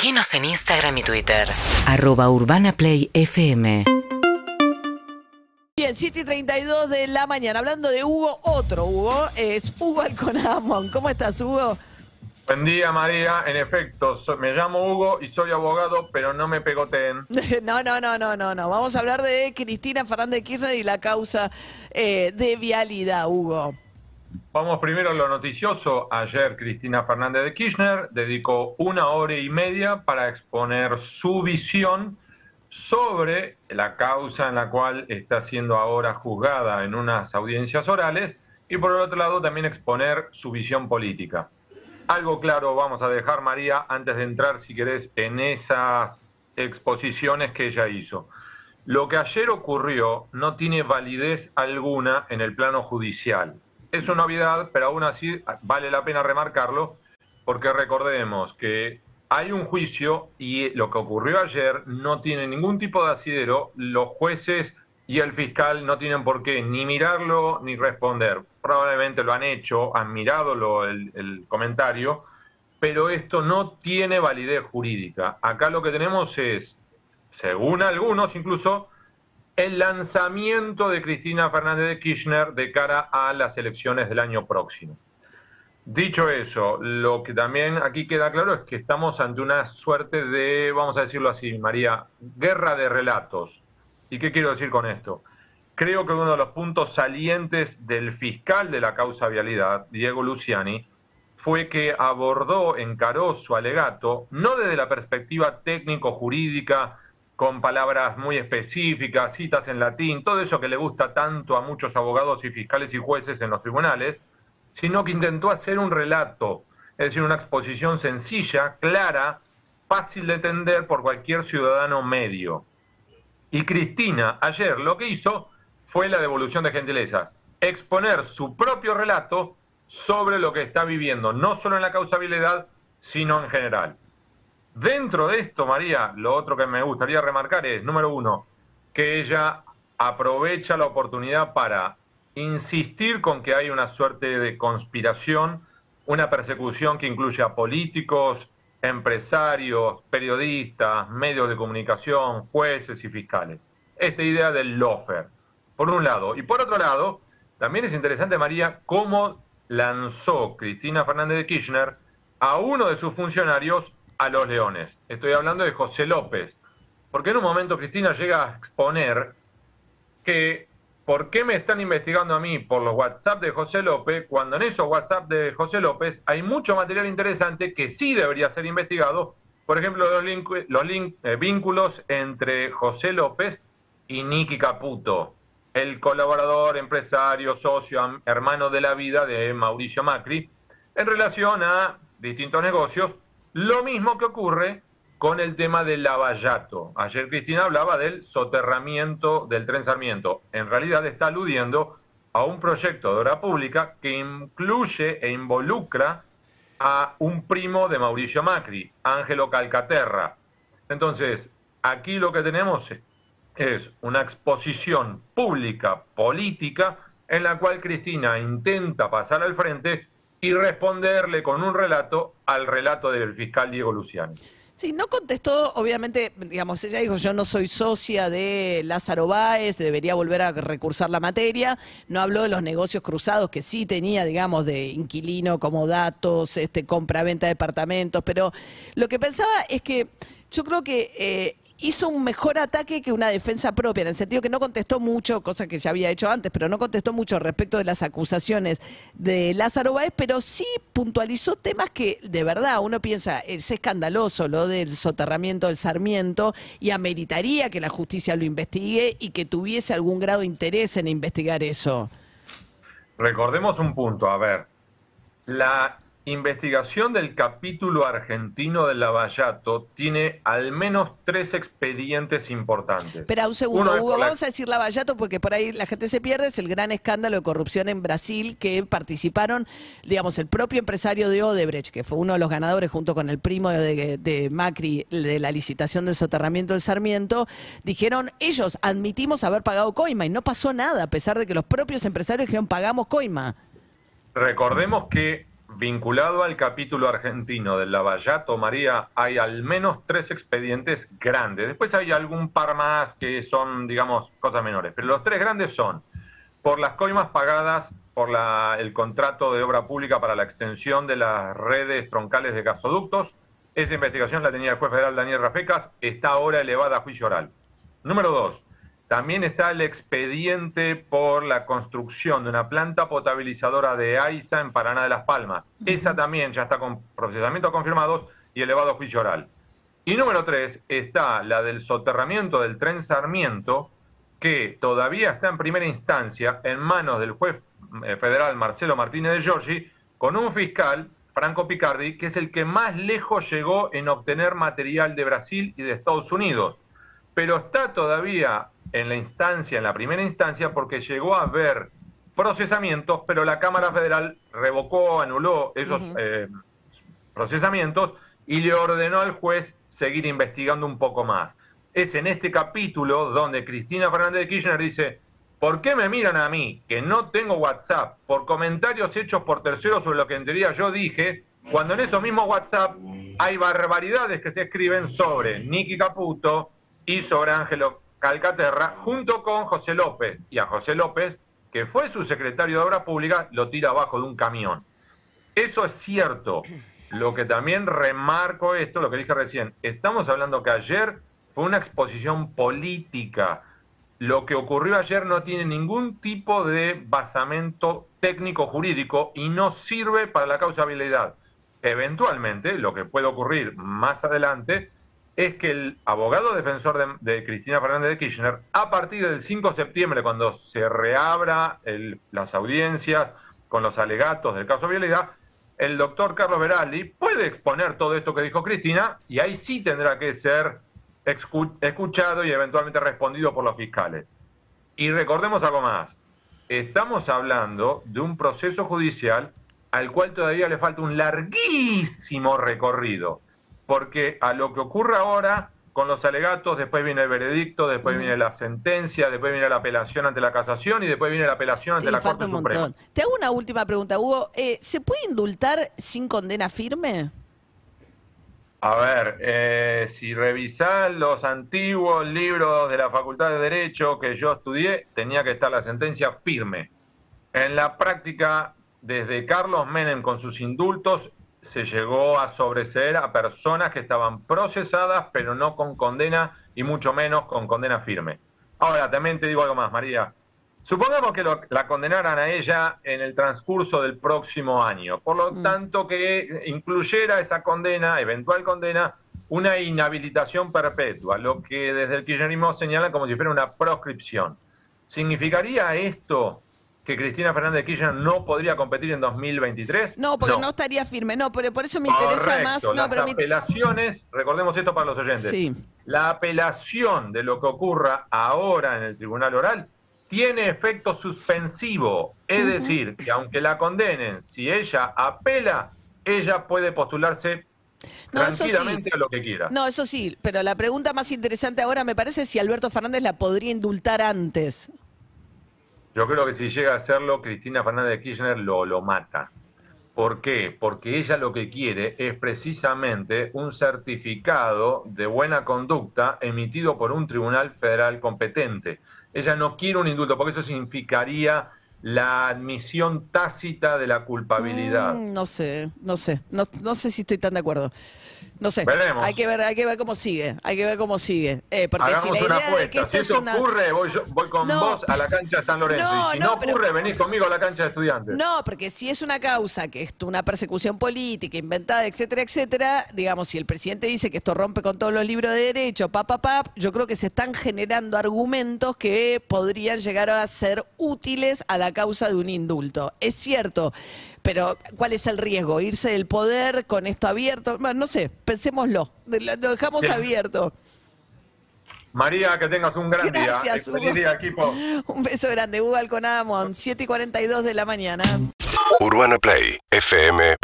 Seguinos en Instagram y Twitter. arroba urbanaplayfm Bien, 7 y 32 de la mañana. Hablando de Hugo, otro Hugo, es Hugo Alconamón. ¿Cómo estás, Hugo? Buen día, María. En efecto, so- me llamo Hugo y soy abogado, pero no me pegoteen. No, no, no, no, no, no. Vamos a hablar de Cristina Fernández de Kirchner y la causa eh, de vialidad, Hugo. Vamos primero a lo noticioso. Ayer Cristina Fernández de Kirchner dedicó una hora y media para exponer su visión sobre la causa en la cual está siendo ahora juzgada en unas audiencias orales y por el otro lado también exponer su visión política. Algo claro vamos a dejar, María, antes de entrar, si querés, en esas exposiciones que ella hizo. Lo que ayer ocurrió no tiene validez alguna en el plano judicial. Es una novedad, pero aún así vale la pena remarcarlo, porque recordemos que hay un juicio y lo que ocurrió ayer no tiene ningún tipo de asidero. Los jueces y el fiscal no tienen por qué ni mirarlo ni responder. Probablemente lo han hecho, han mirado lo- el comentario, pero esto no tiene validez jurídica. Acá lo que tenemos es, según algunos incluso, el lanzamiento de Cristina Fernández de Kirchner de cara a las elecciones del año próximo. Dicho eso, lo que también aquí queda claro es que estamos ante una suerte de, vamos a decirlo así, María, guerra de relatos. ¿Y qué quiero decir con esto? Creo que uno de los puntos salientes del fiscal de la causa vialidad, Diego Luciani, fue que abordó, encaró su alegato, no desde la perspectiva técnico-jurídica, con palabras muy específicas, citas en latín, todo eso que le gusta tanto a muchos abogados y fiscales y jueces en los tribunales, sino que intentó hacer un relato, es decir, una exposición sencilla, clara, fácil de entender por cualquier ciudadano medio. Y Cristina ayer lo que hizo fue la devolución de gentilezas, exponer su propio relato sobre lo que está viviendo, no solo en la causabilidad, sino en general. Dentro de esto, María, lo otro que me gustaría remarcar es, número uno, que ella aprovecha la oportunidad para insistir con que hay una suerte de conspiración, una persecución que incluye a políticos, empresarios, periodistas, medios de comunicación, jueces y fiscales. Esta idea del lofer, por un lado. Y por otro lado, también es interesante, María, cómo lanzó Cristina Fernández de Kirchner a uno de sus funcionarios a los leones. Estoy hablando de José López. Porque en un momento Cristina llega a exponer que ¿por qué me están investigando a mí por los WhatsApp de José López cuando en esos WhatsApp de José López hay mucho material interesante que sí debería ser investigado? Por ejemplo, los, link- eh, vínculos entre José López y Nicky Caputo, el colaborador, empresario, socio, hermano de la vida de Mauricio Macri, en relación a distintos negocios. Lo mismo que ocurre con el tema del lavallato. Ayer Cristina hablaba del soterramiento del tren Sarmiento. En realidad está aludiendo a un proyecto de obra pública que incluye e involucra a un primo de Mauricio Macri, Ángelo Calcaterra. Entonces, aquí lo que tenemos es, es una exposición pública, política, en la cual Cristina intenta pasar al frente y responderle con un relato al relato del fiscal Diego Luciani. Sí, no contestó, obviamente, digamos, ella dijo, yo no soy socia de Lázaro Báez, debería volver a recursar la materia. No habló de los negocios cruzados que sí tenía, digamos, de inquilino, como datos, este, compra-venta de departamentos, pero lo que pensaba es que yo creo que eh, hizo un mejor ataque que una defensa propia, en el sentido que no contestó mucho, cosa que ya había hecho antes, pero no contestó mucho respecto de las acusaciones de Lázaro Báez, pero sí puntualizó temas que de verdad uno piensa, es escandaloso lo del soterramiento del Sarmiento y ameritaría que la justicia lo investigue y que tuviese algún grado de interés en investigar eso. Recordemos un punto, a ver, la investigación del capítulo argentino del Lavallato tiene al menos tres expedientes importantes. Espera un segundo, Uno Hugo, la- vamos a decir Lavallato porque por ahí la gente se pierde, es el gran escándalo de corrupción en Brasil que participaron, digamos, el propio empresario de Odebrecht, que fue uno de los ganadores junto con el primo de, de Macri de la licitación del soterramiento del Sarmiento, dijeron, ellos admitimos haber pagado coima y no pasó nada, a pesar de que los propios empresarios dijeron, pagamos coima. Recordemos que vinculado al capítulo argentino del Lavallato, María, hay al menos tres expedientes grandes. Después hay algún par más que son, digamos, cosas menores. Pero los tres grandes son por las coimas pagadas por el contrato de obra pública para la extensión de las redes troncales de gasoductos. Esa investigación la tenía el juez federal Daniel Rafecas, está ahora elevada a juicio oral. Número dos, también está el expediente por la construcción de una planta potabilizadora de AISA en Paraná de las Palmas. Esa también ya está con procesamientos confirmados y elevado a juicio oral. Y número tres está la del soterramiento del tren Sarmiento, que todavía está en primera instancia en manos del juez eh, federal Marcelo Martínez de Giorgi, con un fiscal, Franco Picardi, que es el que más lejos llegó en obtener material de Brasil y de Estados Unidos. Pero está todavía en la instancia, en la primera instancia, porque llegó a haber procesamientos, pero la Cámara Federal revocó, anuló esos eh, procesamientos y le ordenó al juez seguir investigando un poco más. Es en este capítulo donde Cristina Fernández de Kirchner dice, ¿Por qué me miran a mí, que no tengo WhatsApp, por comentarios hechos por terceros sobre lo que en teoría yo dije, cuando en esos mismos WhatsApp hay barbaridades que se escriben sobre Nicky Caputo y sobre Ángelo Calcaterra, junto con José López. Y a José López, que fue su secretario de Obra Pública, lo tira abajo de un camión. Eso es cierto. Lo que también remarco esto, lo que dije recién, estamos hablando que ayer fue una exposición política lo que ocurrió ayer no tiene ningún tipo de basamento técnico jurídico y no sirve para la causabilidad. Eventualmente, lo que puede ocurrir más adelante es que el abogado defensor de, Cristina Fernández de Kirchner, a partir del 5 de septiembre, cuando se reabra las audiencias con los alegatos del caso vialidad, el doctor Carlos Veraldi puede exponer todo esto que dijo Cristina y ahí sí tendrá que ser escuchado y eventualmente respondido por los fiscales. Y recordemos algo más, estamos hablando de un proceso judicial al cual todavía le falta un larguísimo recorrido, porque a lo que ocurre ahora con los alegatos, después viene el veredicto, después viene la sentencia, después viene la apelación ante la casación y después viene la apelación ante la Corte Suprema. Te hago una última pregunta, Hugo. Eh, ¿Se puede indultar sin condena firme? A ver, eh, si revisás los antiguos libros de la Facultad de Derecho que yo estudié, tenía que estar la sentencia firme. En la práctica, desde Carlos Menem con sus indultos, se llegó a sobreseer a personas que estaban procesadas, pero no con condena y mucho menos con condena firme. Ahora, también te digo algo más, María. Supongamos que la condenaran a ella en el transcurso del próximo año, por lo mm. tanto que incluyera esa condena, eventual condena, una inhabilitación perpetua, lo que desde el kirchnerismo señala como si fuera una proscripción. ¿Significaría esto que Cristina Fernández de Kirchner no podría competir en 2023? No, porque no, estaría firme, no, pero por eso me interesa más. No, Las apelaciones, recordemos esto para los oyentes, sí. la apelación de lo que ocurra ahora en el tribunal oral tiene efecto suspensivo, es decir, que aunque la condenen, si ella apela, ella puede postularse tranquilamente a lo que quiera. No, eso sí, pero la pregunta más interesante ahora me parece si Alberto Fernández la podría indultar antes. Yo creo que si llega a hacerlo, Cristina Fernández de Kirchner lo, lo mata. ¿Por qué? Porque ella lo que quiere es precisamente un certificado de buena conducta emitido por un tribunal federal competente ella no quiere un indulto, porque eso significaría la admisión tácita de la culpabilidad. Mm, no sé, no sé, no, no sé si estoy tan de acuerdo. No sé. Hay que ver, hay que ver cómo sigue. Hay que ver cómo sigue. Eh, porque si la idea de que esto si ocurre, voy, con vos a la cancha de San Lorenzo. y si no, ocurre, venís conmigo a la cancha de estudiantes. No, porque si es una causa que es una persecución política inventada, etcétera, etcétera, digamos, si el presidente dice que esto rompe con todos los libros de derecho, pa, pa, pa, yo creo que se están generando argumentos que podrían llegar a ser útiles a la causa de un indulto. Es cierto pero ¿cuál es el riesgo? ¿Irse del poder con esto abierto? no sé, pensémoslo, lo dejamos abierto. María, que tengas un gran día. Feliz día, equipo. Un beso grande, Hugo Alconamon, 7 y 42 de la mañana. Urbana Play, FM.